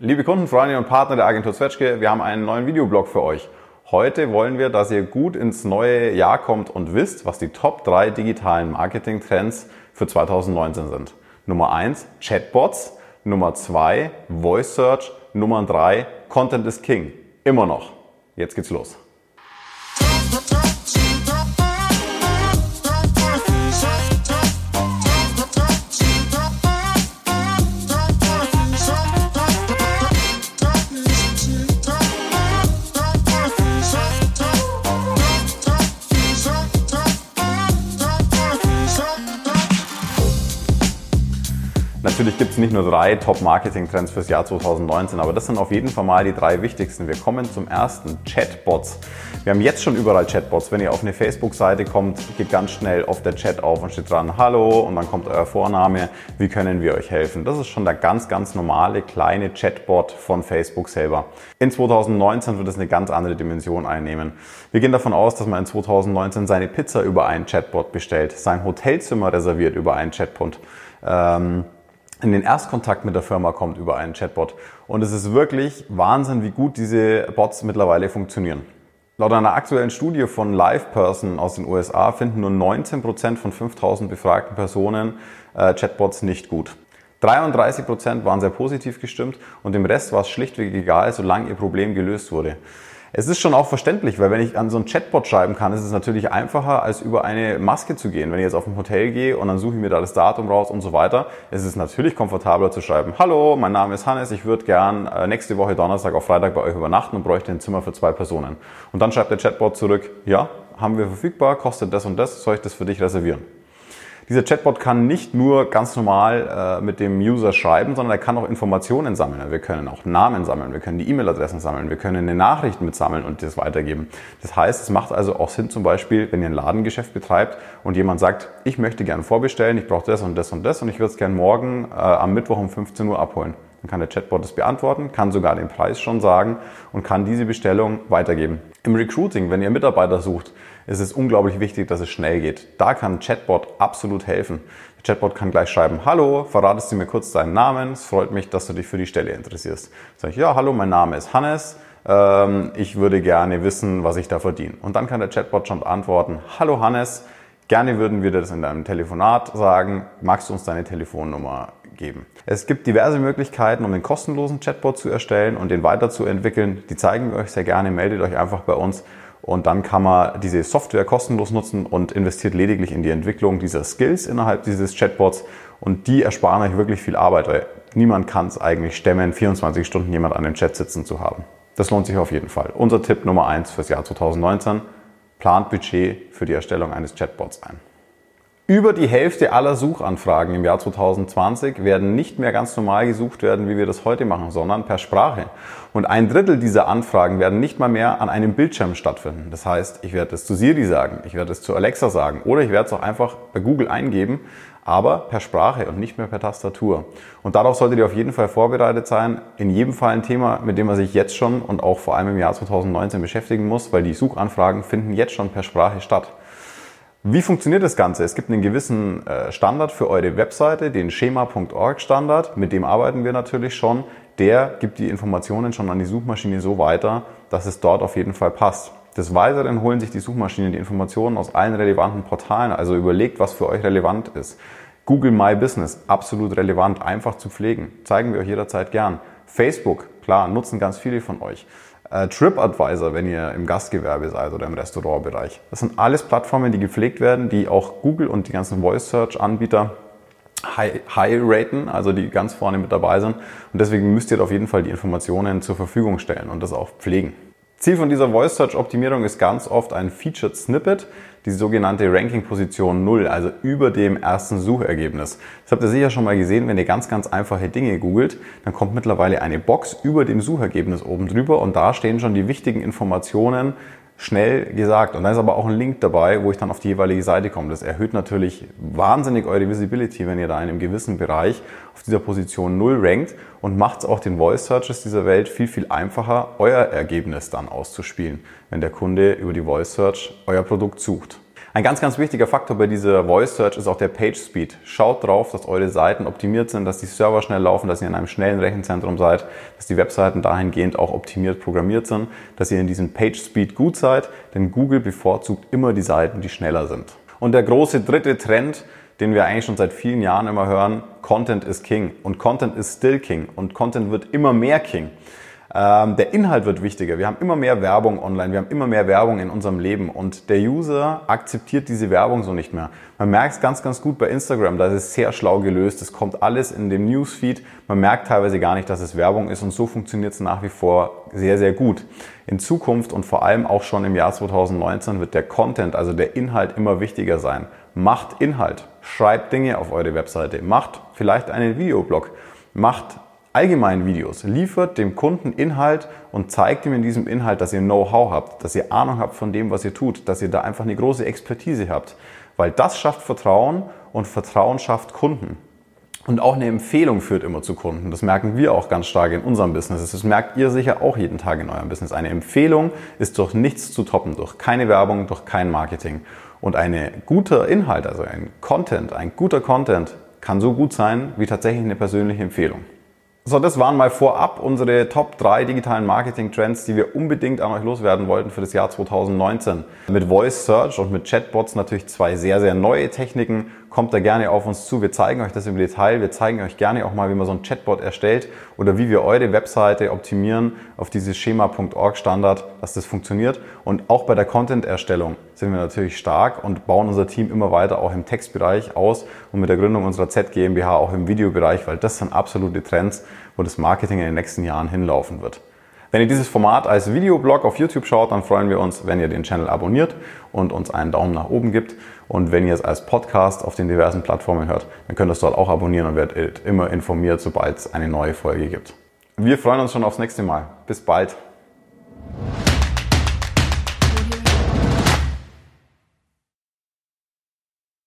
Liebe Kunden, Freunde und Partner der Agentur Zwetschge, wir haben einen neuen Videoblog für euch. Heute wollen wir, dass ihr gut ins neue Jahr kommt und wisst, was die Top 3 digitalen Marketing-Trends für 2019 sind. Nummer 1 Chatbots, Nummer 2 Voice Search, Nummer 3 Content is King. Immer noch. Jetzt geht's los. Natürlich gibt es nicht nur drei Top-Marketing-Trends fürs Jahr 2019, aber das sind auf jeden Fall mal die drei wichtigsten. Wir kommen zum ersten, Chatbots. Wir haben jetzt schon überall Chatbots. Wenn ihr auf eine Facebook-Seite kommt, geht ganz schnell auf der Chat auf und steht dran Hallo und dann kommt euer Vorname. Wie können wir euch helfen? Das ist schon der ganz, ganz normale kleine Chatbot von Facebook selber. In 2019 wird es eine ganz andere Dimension einnehmen. Wir gehen davon aus, dass man in 2019 seine Pizza über einen Chatbot bestellt, sein Hotelzimmer reserviert über einen Chatbot. Ähm, in den Erstkontakt mit der Firma kommt über einen Chatbot. Und es ist wirklich Wahnsinn, wie gut diese Bots mittlerweile funktionieren. Laut einer aktuellen Studie von LivePerson aus den USA finden nur 19 Prozent von 5000 befragten Personen äh, Chatbots nicht gut. 33 Prozent waren sehr positiv gestimmt und dem Rest war es schlichtweg egal, solange ihr Problem gelöst wurde. Es ist schon auch verständlich, weil wenn ich an so ein Chatbot schreiben kann, ist es natürlich einfacher, als über eine Maske zu gehen. Wenn ich jetzt auf ein Hotel gehe und dann suche ich mir da das Datum raus und so weiter, ist es natürlich komfortabler zu schreiben, hallo, mein Name ist Hannes, ich würde gern äh, nächste Woche Donnerstag auf Freitag bei euch übernachten und bräuchte ein Zimmer für zwei Personen. Und dann schreibt der Chatbot zurück, ja, haben wir verfügbar, kostet das und das, soll ich das für dich reservieren? Dieser Chatbot kann nicht nur ganz normal äh, mit dem User schreiben, sondern er kann auch Informationen sammeln. Wir können auch Namen sammeln, wir können die E-Mail-Adressen sammeln, wir können eine Nachricht mitsammeln und das weitergeben. Das heißt, es macht also auch Sinn, zum Beispiel, wenn ihr ein Ladengeschäft betreibt und jemand sagt, ich möchte gerne vorbestellen, ich brauche das und das und das und ich würde es gerne morgen äh, am Mittwoch um 15 Uhr abholen. Dann kann der Chatbot das beantworten, kann sogar den Preis schon sagen und kann diese Bestellung weitergeben. Im Recruiting, wenn ihr Mitarbeiter sucht, ist es unglaublich wichtig, dass es schnell geht. Da kann Chatbot absolut helfen. Der Chatbot kann gleich schreiben, hallo, verratest du mir kurz deinen Namen? Es freut mich, dass du dich für die Stelle interessierst. Sag ich, ja, hallo, mein Name ist Hannes. Ähm, ich würde gerne wissen, was ich da verdiene. Und dann kann der Chatbot schon antworten, hallo Hannes, gerne würden wir das in deinem Telefonat sagen. Magst du uns deine Telefonnummer geben. Es gibt diverse Möglichkeiten, um den kostenlosen Chatbot zu erstellen und den weiterzuentwickeln. Die zeigen wir euch sehr gerne. Meldet euch einfach bei uns und dann kann man diese Software kostenlos nutzen und investiert lediglich in die Entwicklung dieser Skills innerhalb dieses Chatbots und die ersparen euch wirklich viel Arbeit, weil niemand kann es eigentlich stemmen, 24 Stunden jemand an dem Chat sitzen zu haben. Das lohnt sich auf jeden Fall. Unser Tipp Nummer eins fürs Jahr 2019, plant Budget für die Erstellung eines Chatbots ein. Über die Hälfte aller Suchanfragen im Jahr 2020 werden nicht mehr ganz normal gesucht werden, wie wir das heute machen, sondern per Sprache. Und ein Drittel dieser Anfragen werden nicht mal mehr an einem Bildschirm stattfinden. Das heißt, ich werde es zu Siri sagen, ich werde es zu Alexa sagen oder ich werde es auch einfach bei Google eingeben, aber per Sprache und nicht mehr per Tastatur. Und darauf solltet ihr auf jeden Fall vorbereitet sein. In jedem Fall ein Thema, mit dem man sich jetzt schon und auch vor allem im Jahr 2019 beschäftigen muss, weil die Suchanfragen finden jetzt schon per Sprache statt. Wie funktioniert das Ganze? Es gibt einen gewissen äh, Standard für eure Webseite, den schema.org Standard, mit dem arbeiten wir natürlich schon. Der gibt die Informationen schon an die Suchmaschine so weiter, dass es dort auf jeden Fall passt. Des Weiteren holen sich die Suchmaschinen die Informationen aus allen relevanten Portalen, also überlegt, was für euch relevant ist. Google My Business, absolut relevant, einfach zu pflegen. Zeigen wir euch jederzeit gern. Facebook, klar, nutzen ganz viele von euch. Äh, TripAdvisor, wenn ihr im Gastgewerbe seid oder im Restaurantbereich. Das sind alles Plattformen, die gepflegt werden, die auch Google und die ganzen Voice Search Anbieter high, high raten, also die ganz vorne mit dabei sind. Und deswegen müsst ihr auf jeden Fall die Informationen zur Verfügung stellen und das auch pflegen. Ziel von dieser Voice Search Optimierung ist ganz oft ein Featured Snippet, die sogenannte Ranking Position 0, also über dem ersten Suchergebnis. Das habt ihr sicher schon mal gesehen, wenn ihr ganz, ganz einfache Dinge googelt, dann kommt mittlerweile eine Box über dem Suchergebnis oben drüber und da stehen schon die wichtigen Informationen schnell gesagt. Und da ist aber auch ein Link dabei, wo ich dann auf die jeweilige Seite komme. Das erhöht natürlich wahnsinnig eure Visibility, wenn ihr da in einem gewissen Bereich auf dieser Position 0 rankt und macht es auch den Voice Searches dieser Welt viel, viel einfacher, euer Ergebnis dann auszuspielen, wenn der Kunde über die Voice Search euer Produkt sucht. Ein ganz, ganz wichtiger Faktor bei dieser Voice Search ist auch der Page Speed. Schaut drauf, dass eure Seiten optimiert sind, dass die Server schnell laufen, dass ihr in einem schnellen Rechenzentrum seid, dass die Webseiten dahingehend auch optimiert programmiert sind, dass ihr in diesem Page Speed gut seid, denn Google bevorzugt immer die Seiten, die schneller sind. Und der große dritte Trend, den wir eigentlich schon seit vielen Jahren immer hören, Content is King und Content is still King und Content wird immer mehr King. Ähm, der Inhalt wird wichtiger. Wir haben immer mehr Werbung online, wir haben immer mehr Werbung in unserem Leben und der User akzeptiert diese Werbung so nicht mehr. Man merkt es ganz, ganz gut bei Instagram, da ist es sehr schlau gelöst. Es kommt alles in dem Newsfeed. Man merkt teilweise gar nicht, dass es Werbung ist und so funktioniert es nach wie vor sehr, sehr gut. In Zukunft und vor allem auch schon im Jahr 2019 wird der Content, also der Inhalt immer wichtiger sein. Macht Inhalt, schreibt Dinge auf eure Webseite, macht vielleicht einen Videoblog, macht allgemeinen Videos. Liefert dem Kunden Inhalt und zeigt ihm in diesem Inhalt, dass ihr Know-how habt, dass ihr Ahnung habt von dem, was ihr tut, dass ihr da einfach eine große Expertise habt. Weil das schafft Vertrauen und Vertrauen schafft Kunden. Und auch eine Empfehlung führt immer zu Kunden. Das merken wir auch ganz stark in unserem Business. Das merkt ihr sicher auch jeden Tag in eurem Business. Eine Empfehlung ist durch nichts zu toppen, durch keine Werbung, durch kein Marketing. Und ein guter Inhalt, also ein Content, ein guter Content kann so gut sein wie tatsächlich eine persönliche Empfehlung. So, das waren mal vorab unsere Top 3 digitalen Marketing-Trends, die wir unbedingt an euch loswerden wollten für das Jahr 2019. Mit Voice Search und mit Chatbots natürlich zwei sehr, sehr neue Techniken kommt da gerne auf uns zu. Wir zeigen euch das im Detail. Wir zeigen euch gerne auch mal, wie man so ein Chatbot erstellt oder wie wir eure Webseite optimieren auf dieses Schema.org Standard, dass das funktioniert. Und auch bei der Content-Erstellung sind wir natürlich stark und bauen unser Team immer weiter auch im Textbereich aus und mit der Gründung unserer Z GmbH auch im Videobereich, weil das sind absolute Trends, wo das Marketing in den nächsten Jahren hinlaufen wird. Wenn ihr dieses Format als Videoblog auf YouTube schaut, dann freuen wir uns, wenn ihr den Channel abonniert und uns einen Daumen nach oben gibt. Und wenn ihr es als Podcast auf den diversen Plattformen hört, dann könnt ihr es dort auch abonnieren und werdet immer informiert, sobald es eine neue Folge gibt. Wir freuen uns schon aufs nächste Mal. Bis bald.